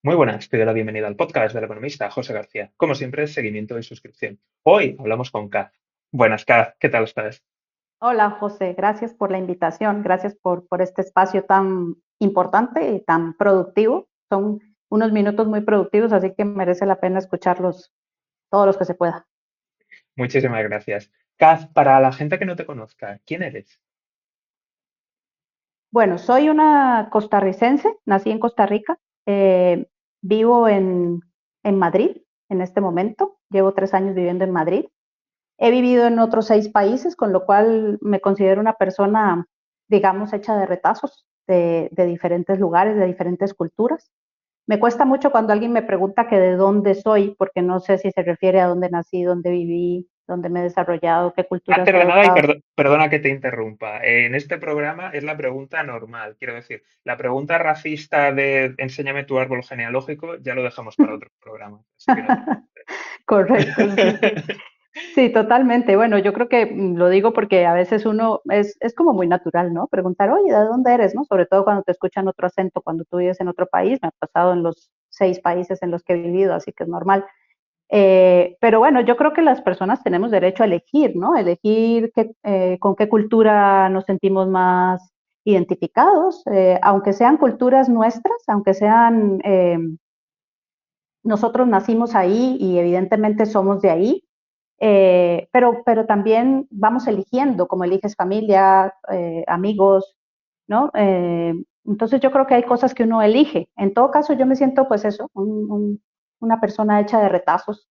Muy buenas, te doy la bienvenida al podcast del economista José García. Como siempre, seguimiento y suscripción. Hoy hablamos con Kaz. Buenas, Kaz, ¿qué tal estás? Hola, José, gracias por la invitación, gracias por, por este espacio tan importante y tan productivo. Son unos minutos muy productivos, así que merece la pena escucharlos todos los que se pueda. Muchísimas gracias. Kaz, para la gente que no te conozca, ¿quién eres? Bueno, soy una costarricense, nací en Costa Rica, eh, vivo en, en Madrid en este momento, llevo tres años viviendo en Madrid. He vivido en otros seis países, con lo cual me considero una persona, digamos, hecha de retazos de, de, diferentes lugares, de diferentes culturas. Me cuesta mucho cuando alguien me pregunta que de dónde soy, porque no sé si se refiere a dónde nací, dónde viví, dónde me he desarrollado, qué cultura. Antes de nada, y perdona, perdona que te interrumpa. En este programa es la pregunta normal, quiero decir, la pregunta racista de enséñame tu árbol genealógico ya lo dejamos para otro programa. Correcto. Sí, totalmente. Bueno, yo creo que mm, lo digo porque a veces uno es, es como muy natural, ¿no? Preguntar, oye, ¿de dónde eres? ¿no? Sobre todo cuando te escuchan otro acento, cuando tú vives en otro país. Me ha pasado en los seis países en los que he vivido, así que es normal. Eh, pero bueno, yo creo que las personas tenemos derecho a elegir, ¿no? Elegir qué, eh, con qué cultura nos sentimos más identificados, eh, aunque sean culturas nuestras, aunque sean, eh, nosotros nacimos ahí y evidentemente somos de ahí, eh, pero, pero también vamos eligiendo, como eliges familia, eh, amigos, ¿no? Entonces yo creo que hay cosas que uno elige. En todo caso, yo me siento pues eso, un, un, una persona hecha de retazos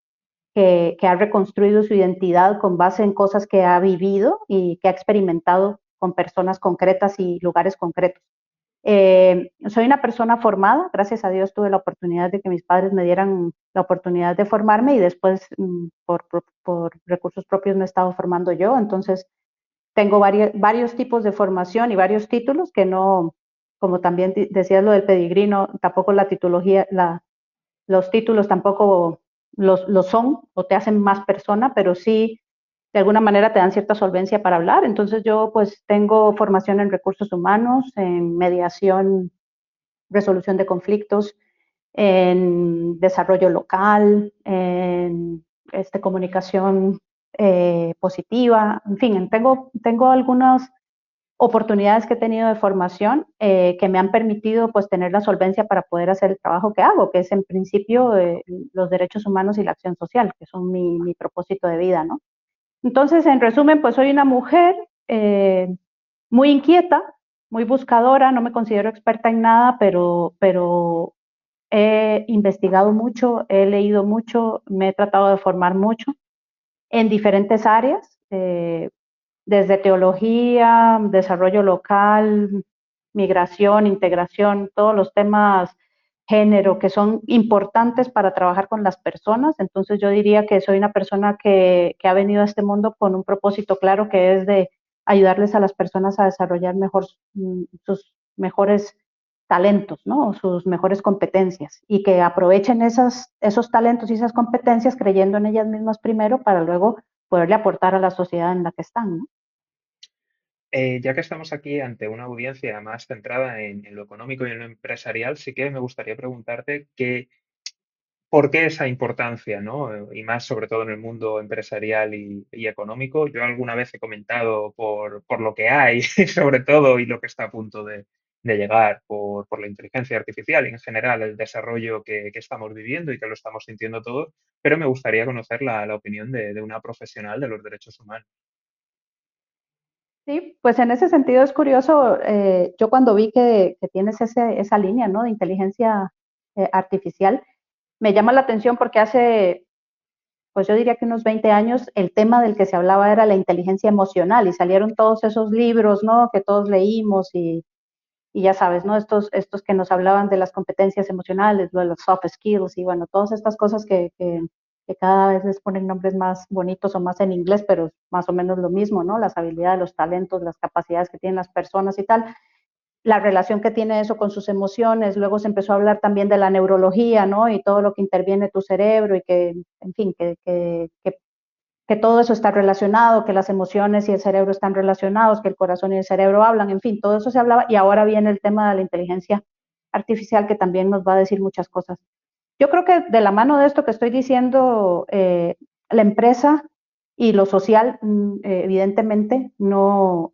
que, que, ha reconstruido su identidad con base en cosas que ha vivido y que ha experimentado con personas concretas y lugares concretos. Eh, soy una persona formada, gracias a Dios tuve la oportunidad de que mis padres me dieran la oportunidad de formarme y después mm, por, por, recursos propios me he estado formando yo, entonces tengo varios, varios tipos de formación y varios títulos que no, como también decías lo del pedigrino, tampoco la titología, la, los títulos tampoco los, lo son o te hacen más persona, pero sí de alguna manera te dan cierta solvencia para hablar. Entonces yo pues tengo formación en recursos humanos, en mediación, resolución de conflictos, en desarrollo local, en este, comunicación eh, positiva, en fin, tengo, tengo algunas oportunidades que he tenido de formación eh, que me han permitido pues tener la solvencia para poder hacer el trabajo que hago, que es en principio eh, los derechos humanos y la acción social, que son mi, mi propósito de vida, ¿no? Entonces, en resumen, pues soy una mujer eh, muy inquieta, muy buscadora, no me considero experta en nada, pero, pero he investigado mucho, he leído mucho, me he tratado de formar mucho en diferentes áreas, eh, desde teología, desarrollo local, migración, integración, todos los temas género que son importantes para trabajar con las personas. Entonces yo diría que soy una persona que, que, ha venido a este mundo con un propósito claro que es de ayudarles a las personas a desarrollar mejor mm, sus mejores talentos, ¿no? sus mejores competencias y que aprovechen esas, esos talentos y esas competencias creyendo en ellas mismas primero para luego poderle aportar a la sociedad en la que están. ¿no? Eh, ya que estamos aquí ante una audiencia más centrada en, lo económico y en lo empresarial, sí que me gustaría preguntarte que, por qué esa importancia, ¿no? Y más sobre todo en el mundo empresarial y, económico. Yo alguna vez he comentado por, por, lo que hay, sobre todo, y lo que está a punto de, de llegar por, por, la inteligencia artificial y en general el desarrollo que, que, estamos viviendo y que lo estamos sintiendo todos, pero me gustaría conocer la, la opinión de, de una profesional de los derechos humanos. Sí, pues en ese sentido es curioso, eh, yo cuando vi que, tienes ese, esa línea ¿no? de inteligencia eh, artificial, me llama la atención porque hace, pues yo diría que unos 20 años, el tema del que se hablaba era la inteligencia emocional y salieron todos esos libros, ¿no? Que todos leímos y, ya sabes, ¿no? Estos, estos que nos hablaban de las competencias emocionales, de los soft skills y bueno, todas estas cosas que, que cada vez les ponen nombres más bonitos o más en inglés, pero más o menos lo mismo, ¿no? Las habilidades, los talentos, las capacidades que tienen las personas y tal. La relación que tiene eso con sus emociones. Luego se empezó a hablar también de la neurología, ¿no? Y todo lo que interviene tu cerebro y que, en fin, que, que, que, que todo eso está relacionado, que las emociones y el cerebro están relacionados, que el corazón y el cerebro hablan, en fin, todo eso se hablaba. Y ahora viene el tema de la inteligencia artificial que también nos va a decir muchas cosas. Yo creo que de la mano de esto que estoy diciendo, eh, la empresa y lo social, mm, evidentemente, no,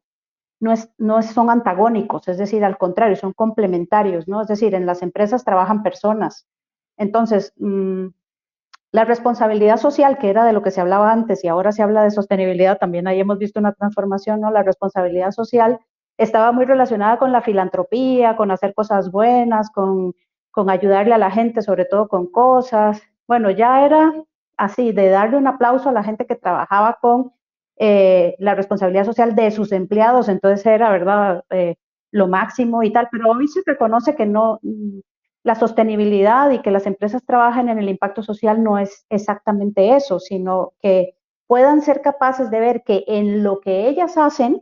no, es, no son antagónicos, es decir, al contrario, son complementarios, ¿no? Es decir, en las empresas trabajan personas. Entonces, mm, la responsabilidad social, que era de lo que se hablaba antes y ahora se habla de sostenibilidad, también ahí hemos visto una transformación, ¿no? La responsabilidad social estaba muy relacionada con la filantropía, con hacer cosas buenas, con, con ayudarle a la gente, sobre todo con cosas. Bueno, ya era así, de darle un aplauso a la gente que trabajaba con eh, la responsabilidad social de sus empleados, entonces era, ¿verdad?, eh, lo máximo y tal, pero hoy se reconoce que no, la sostenibilidad y que las empresas trabajen en el impacto social no es exactamente eso, sino que puedan ser capaces de ver que en lo que ellas hacen,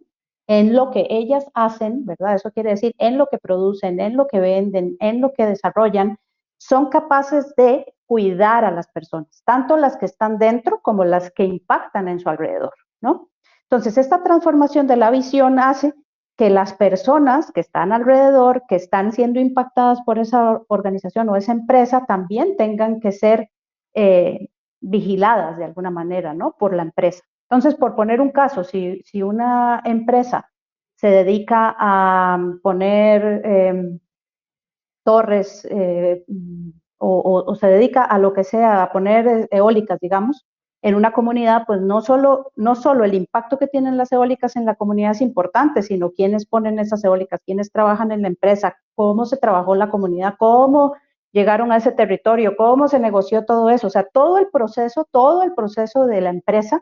en lo que ellas hacen, ¿verdad? Eso quiere decir en lo que producen, en lo que venden, en lo que desarrollan, son capaces de cuidar a las personas, tanto las que están dentro como las que impactan en su alrededor, ¿no? Entonces, esta transformación de la visión hace que las personas que están alrededor, que están siendo impactadas por esa organización o esa empresa, también tengan que ser eh, vigiladas de alguna manera, ¿no? Por la empresa. Entonces, por poner un caso, si, una empresa se dedica a poner em, torres eh, o, o, se dedica a lo que sea, a poner eólicas, digamos, en una comunidad, pues no solo, no solo el impacto que tienen las eólicas en la comunidad es importante, sino quiénes ponen esas eólicas, quiénes trabajan en la empresa, cómo se trabajó la comunidad, cómo llegaron a ese territorio, cómo se negoció todo eso. O sea, todo el proceso, todo el proceso de la empresa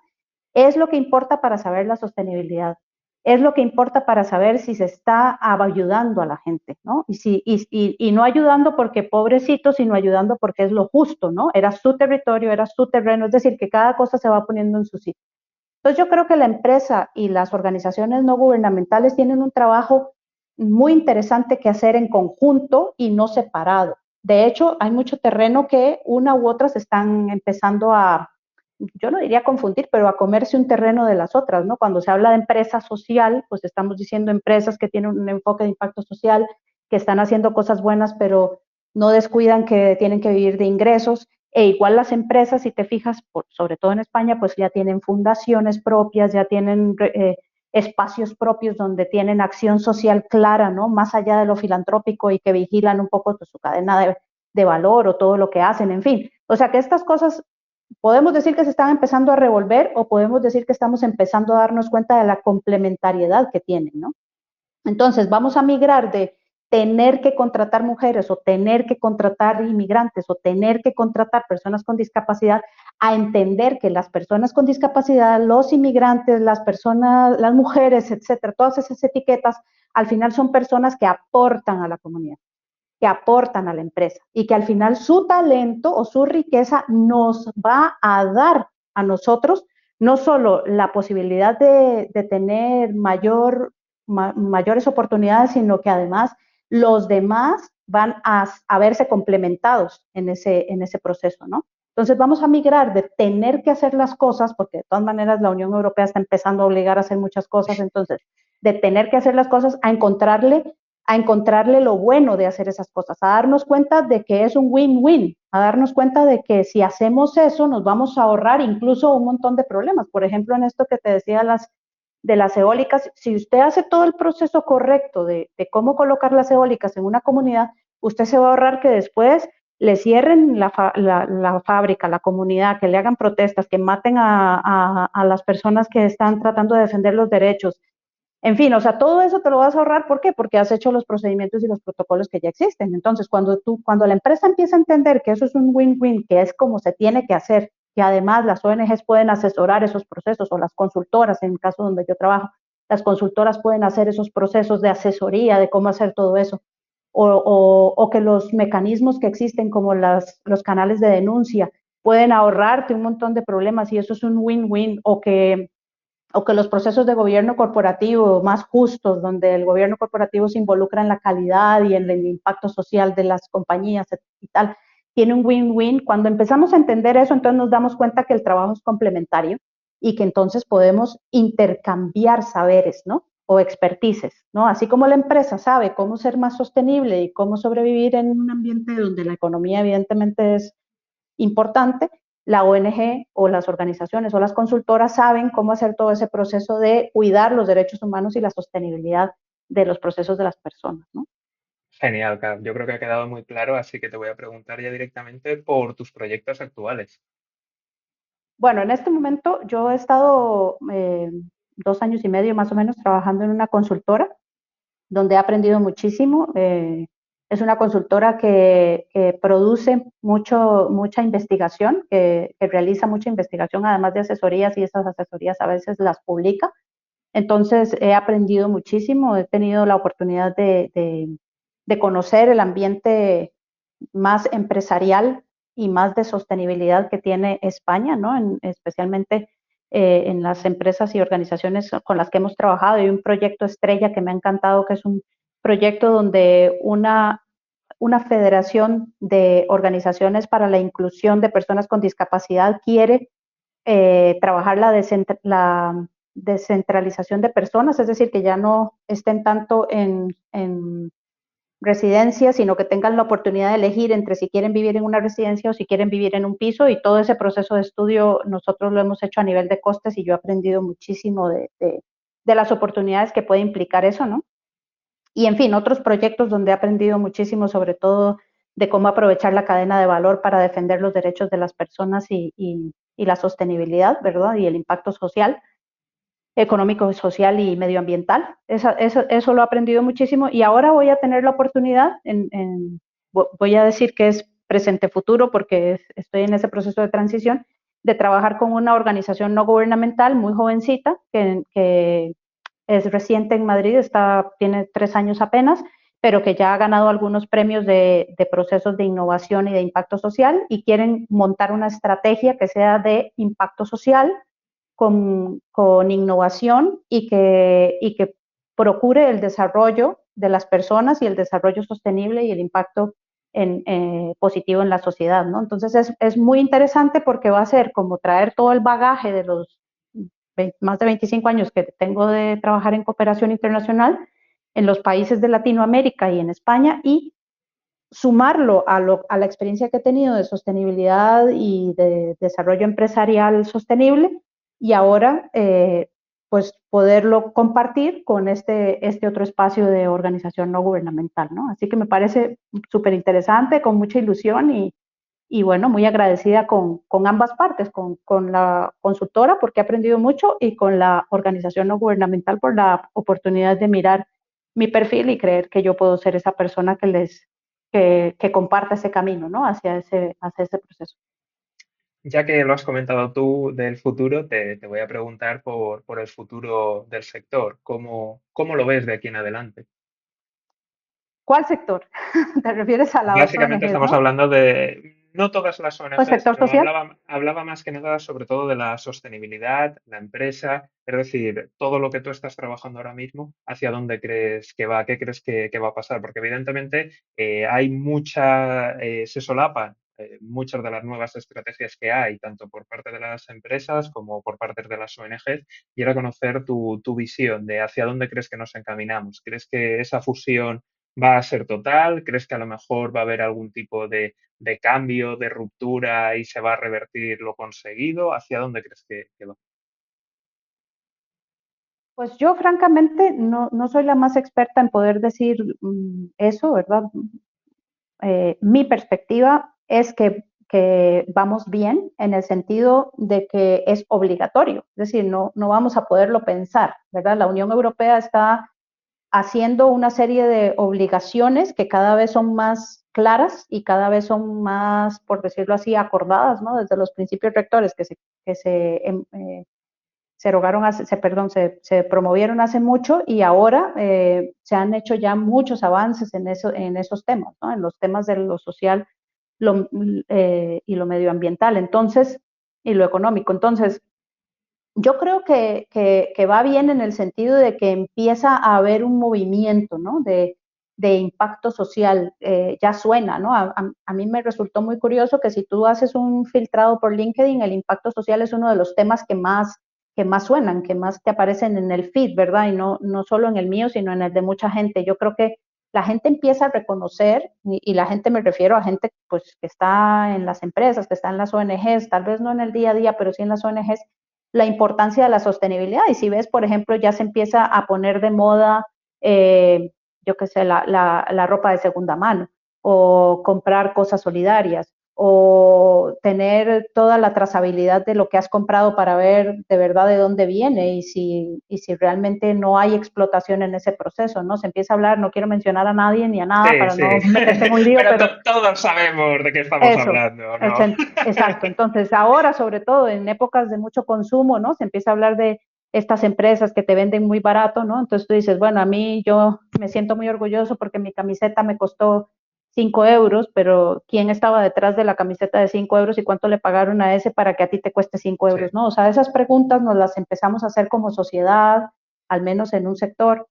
es lo que importa para saber la sostenibilidad es lo que importa para saber si se está ayudando a la gente, ¿no? Y, si, y, no ayudando porque pobrecito, sino ayudando porque es lo justo, ¿no? Era su territorio, era su terreno, es decir, que cada cosa se va poniendo en su sitio. Entonces yo creo que la empresa y las organizaciones no gubernamentales tienen un trabajo muy interesante que hacer en conjunto y no separado. De hecho, hay mucho terreno que una u otra se están empezando a, yo no diría confundir, pero a comerse un terreno de las otras, ¿no? Cuando se habla de empresa social, pues estamos diciendo empresas que tienen un enfoque de impacto social, que están haciendo cosas buenas, pero no descuidan que tienen que vivir de ingresos. E igual las empresas, si te fijas, sobre todo en España, pues ya tienen fundaciones propias, ya tienen eh, espacios propios donde tienen acción social clara, ¿no? Más allá de lo filantrópico y que vigilan un poco pues, su cadena de, de valor o todo lo que hacen, en fin. O sea que estas cosas podemos decir que se están empezando a revolver o podemos decir que estamos empezando a darnos cuenta de la complementariedad que tienen, ¿no? Entonces, vamos a migrar de tener que contratar mujeres o tener que contratar inmigrantes o tener que contratar personas con discapacidad a entender que las personas con discapacidad, los inmigrantes, las personas, las mujeres, etcétera, todas esas etiquetas, al final son personas que aportan a la comunidad que aportan a la empresa y que al final su talento o su riqueza nos va a dar a nosotros no solo la posibilidad de, tener mayor, mayores oportunidades, sino que además los demás van a, verse complementados en ese, en ese proceso, ¿no? Entonces vamos a migrar de tener que hacer las cosas, porque de todas maneras la Unión Europea está empezando a obligar a hacer muchas cosas, entonces de tener que hacer las cosas a encontrarle a encontrarle lo bueno de hacer esas cosas, a darnos cuenta de que es un win-win, a darnos cuenta de que si hacemos eso nos vamos a ahorrar incluso un montón de problemas. Por ejemplo, en esto que te decía las, de las eólicas, si usted hace todo el proceso correcto de, cómo colocar las eólicas en una comunidad, usted se va a ahorrar que después le cierren la, fábrica, la comunidad, que le hagan protestas, que maten a, las personas que están tratando de defender los derechos, en fin, o sea, todo eso te lo vas a ahorrar, ¿por qué? Porque has hecho los procedimientos y los protocolos que ya existen. Entonces, cuando tú, cuando la empresa empieza a entender que eso es un win-win, que es como se tiene que hacer, que además las ONGs pueden asesorar esos procesos o las consultoras, en el caso donde yo trabajo, las consultoras pueden hacer esos procesos de asesoría de cómo hacer todo eso, o, que los mecanismos que existen como los canales de denuncia pueden ahorrarte un montón de problemas y eso es un win-win, o que o que los procesos de gobierno corporativo más justos, donde el gobierno corporativo se involucra en la calidad y en el impacto social de las compañías y tal, tiene un win-win. Cuando empezamos a entender eso, entonces nos damos cuenta que el trabajo es complementario y que entonces podemos intercambiar saberes, ¿no? o expertices, ¿no? Así como la empresa sabe cómo ser más sostenible y cómo sobrevivir en un ambiente donde la economía evidentemente es importante, la ONG o las organizaciones o las consultoras saben cómo hacer todo ese proceso de cuidar los derechos humanos y la sostenibilidad de los procesos de las personas, ¿no? Genial. Yo creo que ha quedado muy claro, así que te voy a preguntar ya directamente por tus proyectos actuales. Bueno, en este momento yo he estado eh, dos años y medio más o menos trabajando en una consultora donde he aprendido muchísimo. Eh, es una consultora que, produce mucho, mucha investigación, que, realiza mucha investigación, además de asesorías, y esas asesorías a veces las publica. Entonces he aprendido muchísimo, he tenido la oportunidad de, de conocer el ambiente más empresarial y más de sostenibilidad que tiene España, ¿no? especialmente eh, en las empresas y organizaciones con las que hemos trabajado. Hay un proyecto estrella que me ha encantado, que es un proyecto donde una, una federación de organizaciones para la inclusión de personas con discapacidad quiere eh, trabajar la, la, descentralización de personas, es decir, que ya no estén tanto en, en residencia, sino que tengan la oportunidad de elegir entre si quieren vivir en una residencia o si quieren vivir en un piso y todo ese proceso de estudio nosotros lo hemos hecho a nivel de costes y yo he aprendido muchísimo de, de, las oportunidades que puede implicar eso, ¿no? Y en fin, otros proyectos donde he aprendido muchísimo sobre todo de cómo aprovechar la cadena de valor para defender los derechos de las personas y, y, y la sostenibilidad, ¿verdad? Y el impacto social económico, social y medioambiental. Eso, eso, eso, lo he aprendido muchísimo y ahora voy a tener la oportunidad, en, voy a decir que es presente-futuro porque estoy en ese proceso de transición, de trabajar con una organización no gubernamental muy jovencita que, que es reciente en Madrid, está, tiene tres años apenas, pero que ya ha ganado algunos premios de, de, procesos de innovación y de impacto social y quieren montar una estrategia que sea de impacto social, con, innovación y que, y que procure el desarrollo de las personas y el desarrollo sostenible y el impacto en, eh, positivo en la sociedad, ¿no? Entonces es, es, muy interesante porque va a ser como traer todo el bagaje de los más de 25 años que tengo de trabajar en cooperación internacional en los países de Latinoamérica y en España y sumarlo a, lo, a la experiencia que he tenido de sostenibilidad y de desarrollo empresarial sostenible y ahora eh, pues poderlo compartir con este, este otro espacio de organización no gubernamental, ¿no? Así que me parece súper interesante, con mucha ilusión y, y bueno, muy agradecida con, con ambas partes, con, con, la consultora porque he aprendido mucho y con la organización no gubernamental por la oportunidad de mirar mi perfil y creer que yo puedo ser esa persona que les que, que comparta ese camino, ¿no? Hacia ese, hacia ese proceso. Ya que lo has comentado tú del futuro, te, voy a preguntar por, por, el futuro del sector. ¿Cómo, ¿Cómo lo ves de aquí en adelante? ¿Cuál sector? ¿Te refieres a la Básicamente estamos hablando de no todas las ONGs. ¿El sector social? Hablaba, hablaba, más que nada sobre todo de la sostenibilidad, la empresa, es decir, todo lo que tú estás trabajando ahora mismo, hacia dónde crees que va, qué crees que, que va a pasar, porque evidentemente eh, hay mucha, eh, se solapan eh, muchas de las nuevas estrategias que hay, tanto por parte de las empresas como por parte de las ONGs, y era conocer tu, tu visión de hacia dónde crees que nos encaminamos. ¿Crees que esa fusión va a ser total? ¿Crees que a lo mejor va a haber algún tipo de, cambio, de ruptura y se va a revertir lo conseguido? ¿Hacia dónde crees que, que va? Pues yo francamente no, no, soy la más experta en poder decir mm, eso, ¿verdad? Eh, mi perspectiva es que, que, vamos bien en el sentido de que es obligatorio, es decir, no, no vamos a poderlo pensar, ¿verdad? La Unión Europea está haciendo una serie de obligaciones que cada vez son más claras y cada vez son más, por decirlo así, acordadas, ¿no? Desde los principios rectores que se, que se, em, eh, se rogaron, hace, se, perdón, se, se, promovieron hace mucho y ahora eh, se han hecho ya muchos avances en, eso, en esos temas, ¿no? En los temas de lo social eh, y lo medioambiental, entonces, y lo económico. Entonces, yo creo que, que, que, va bien en el sentido de que empieza a haber un movimiento, ¿no? De, de impacto social, eh, ya suena, ¿no? A, a, a, mí me resultó muy curioso que si tú haces un filtrado por LinkedIn, el impacto social es uno de los temas que más que más suenan, que más te aparecen en el feed, ¿verdad? Y no, no solo en el mío, sino en el de mucha gente. Yo creo que la gente empieza a reconocer, y, la gente me refiero a gente pues, que está en las empresas, que está en las ONGs, tal vez no en el día a día, pero sí en las ONGs, la importancia de la sostenibilidad. Y si ves, por ejemplo, ya se empieza a poner de moda, eh, yo qué sé, la, la ropa de segunda mano o comprar cosas solidarias o tener toda la trazabilidad de lo que has comprado para ver de verdad de dónde viene y si, y si realmente no hay explotación en ese proceso, ¿no? Se empieza a hablar, no quiero mencionar a nadie ni a nada para no meterse en un lío, pero, todos sabemos de qué estamos hablando, ¿no? Exacto, entonces ahora sobre todo en épocas de mucho consumo, ¿no? Se empieza a hablar de estas empresas que te venden muy barato, ¿no? Entonces tú dices, bueno, a mí yo me siento muy orgulloso porque mi camiseta me costó 5 euros, pero ¿quién estaba detrás de la camiseta de 5 euros y cuánto le pagaron a ese para que a ti te cueste 5 euros? ¿no? O sea, esas preguntas nos las empezamos a hacer como sociedad, al menos en un sector.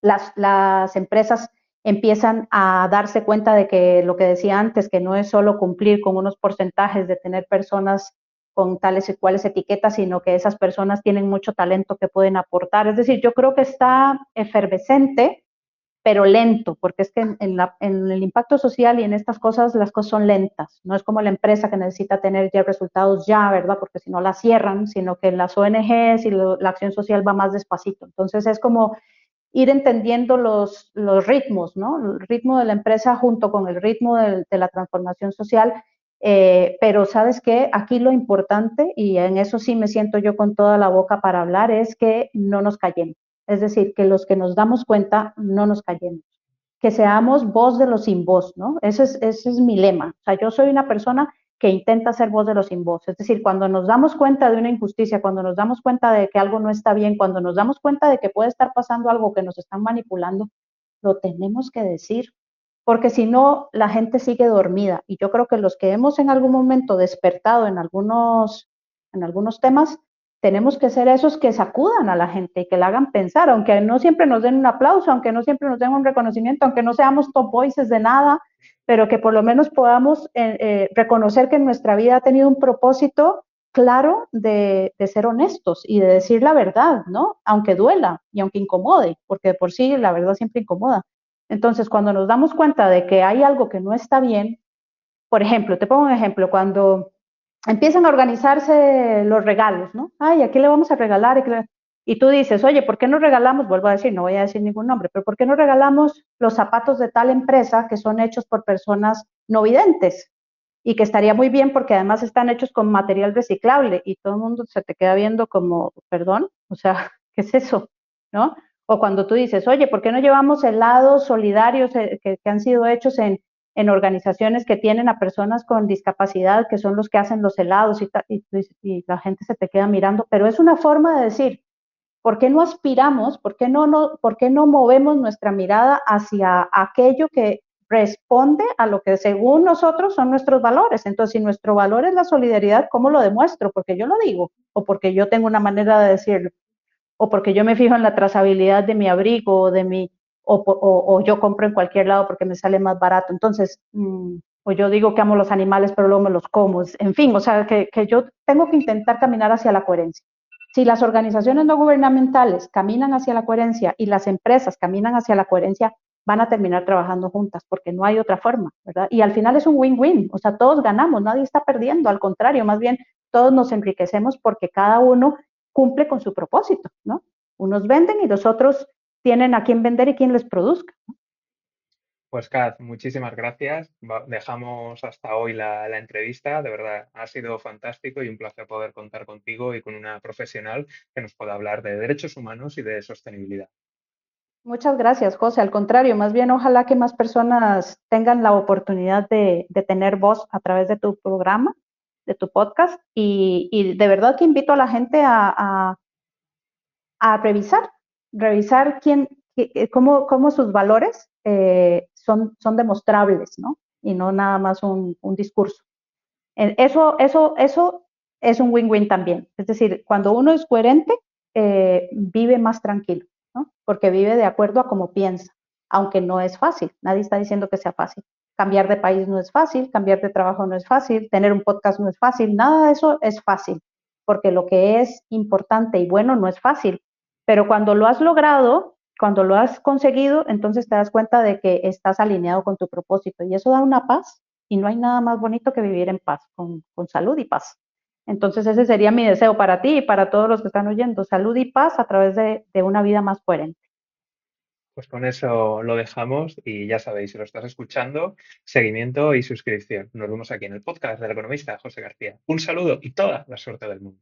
Las, las empresas empiezan a darse cuenta de que lo que decía antes, que no es solo cumplir con unos porcentajes de tener personas con tales y cuales etiquetas, sino que esas personas tienen mucho talento que pueden aportar. Es decir, yo creo que está efervescente pero lento, porque es que en, el impacto social y en estas cosas las cosas son lentas. No es como la empresa que necesita tener ya resultados ya, ¿verdad? Porque si no la cierran, sino que en las ONGs y la acción social va más despacito. Entonces es como ir entendiendo los, los ritmos, ¿no? El ritmo de la empresa junto con el ritmo de, la transformación social. Eh, pero sabes que aquí lo importante, y en eso sí me siento yo con toda la boca para hablar, es que no nos callemos es decir, que los que nos damos cuenta no nos callemos, que seamos voz de los sin voz, ¿no? Ese es, ese es mi lema. O sea, yo soy una persona que intenta ser voz de los sin voz. Es decir, cuando nos damos cuenta de una injusticia, cuando nos damos cuenta de que algo no está bien, cuando nos damos cuenta de que puede estar pasando algo que nos están manipulando, lo tenemos que decir, porque si no, la gente sigue dormida. Y yo creo que los que hemos en algún momento despertado en algunos, en algunos temas, tenemos que ser esos que sacudan a la gente y que la hagan pensar, aunque no siempre nos den un aplauso, aunque no siempre nos den un reconocimiento, aunque no seamos top voices de nada, pero que por lo menos podamos eh, eh, reconocer que nuestra vida ha tenido un propósito claro de, de, ser honestos y de decir la verdad, ¿no? Aunque duela y aunque incomode, porque de por sí la verdad siempre incomoda. Entonces, cuando nos damos cuenta de que hay algo que no está bien, por ejemplo, te pongo un ejemplo, cuando empiezan a organizarse los regalos, ¿no? Ay, ¿a qué le vamos a regalar? Y tú dices, oye, ¿por qué no regalamos? Vuelvo a decir, no voy a decir ningún nombre, pero ¿por qué no regalamos los zapatos de tal empresa que son hechos por personas no videntes? Y que estaría muy bien porque además están hechos con material reciclable y todo el mundo se te queda viendo como, perdón, o sea, ¿qué es eso? ¿No? O cuando tú dices, oye, ¿por qué no llevamos helados solidarios eh, que han sido hechos en, en organizaciones que tienen a personas con discapacidad, que son los que hacen los helados y, y, la gente se te queda mirando, pero es una forma de decir, ¿por qué no aspiramos, por qué no, por qué no movemos nuestra mirada hacia aquello que responde a lo que según nosotros son nuestros valores? Entonces, si nuestro valor es la solidaridad, ¿cómo lo demuestro? Porque yo lo digo o porque yo tengo una manera de decirlo o porque yo me fijo en la trazabilidad de mi abrigo o de mi o, yo compro en cualquier lado porque me sale más barato. Entonces, mm, o yo digo que amo los animales, pero luego me los como. En fin, o sea, que, que yo tengo que intentar caminar hacia la coherencia. Si las organizaciones no gubernamentales caminan hacia la coherencia y las empresas caminan hacia la coherencia, van a terminar trabajando juntas porque no hay otra forma, ¿verdad? Y al final es un win-win, o sea, todos ganamos, nadie está perdiendo, al contrario, más bien todos nos enriquecemos porque cada uno cumple con su propósito, ¿no? Unos venden y los otros tienen a quién vender y quién les produzca. Pues Kaz, muchísimas gracias. Dejamos hasta hoy la, entrevista. De verdad, ha sido fantástico y un placer poder contar contigo y con una profesional que nos pueda hablar de derechos humanos y de sostenibilidad. Muchas gracias, José. Al contrario, más bien ojalá que más personas tengan la oportunidad de, tener voz a través de tu programa, de tu podcast. Y, de verdad que invito a la gente a, a revisar revisar quién, cómo, cómo sus valores eh, son, son demostrables, ¿no? Y no nada más un, un discurso. Eso, eso, eso es un win-win también. Es decir, cuando uno es coherente, eh, vive más tranquilo, ¿no? Porque vive de acuerdo a cómo piensa, aunque no es fácil. Nadie está diciendo que sea fácil. Cambiar de país no es fácil, cambiar de trabajo no es fácil, tener un podcast no es fácil, nada de eso es fácil. porque lo que es importante y bueno no es fácil, pero cuando lo has logrado, cuando lo has conseguido, entonces te das cuenta de que estás alineado con tu propósito y eso da una paz y no hay nada más bonito que vivir en paz, con, con salud y paz. Entonces ese sería mi deseo para ti y para todos los que están oyendo, salud y paz a través de, de una vida más coherente. Pues con eso lo dejamos y ya sabéis, si lo estás escuchando, seguimiento y suscripción. Nos vemos aquí en el podcast del economista José García. Un saludo y toda la suerte del mundo.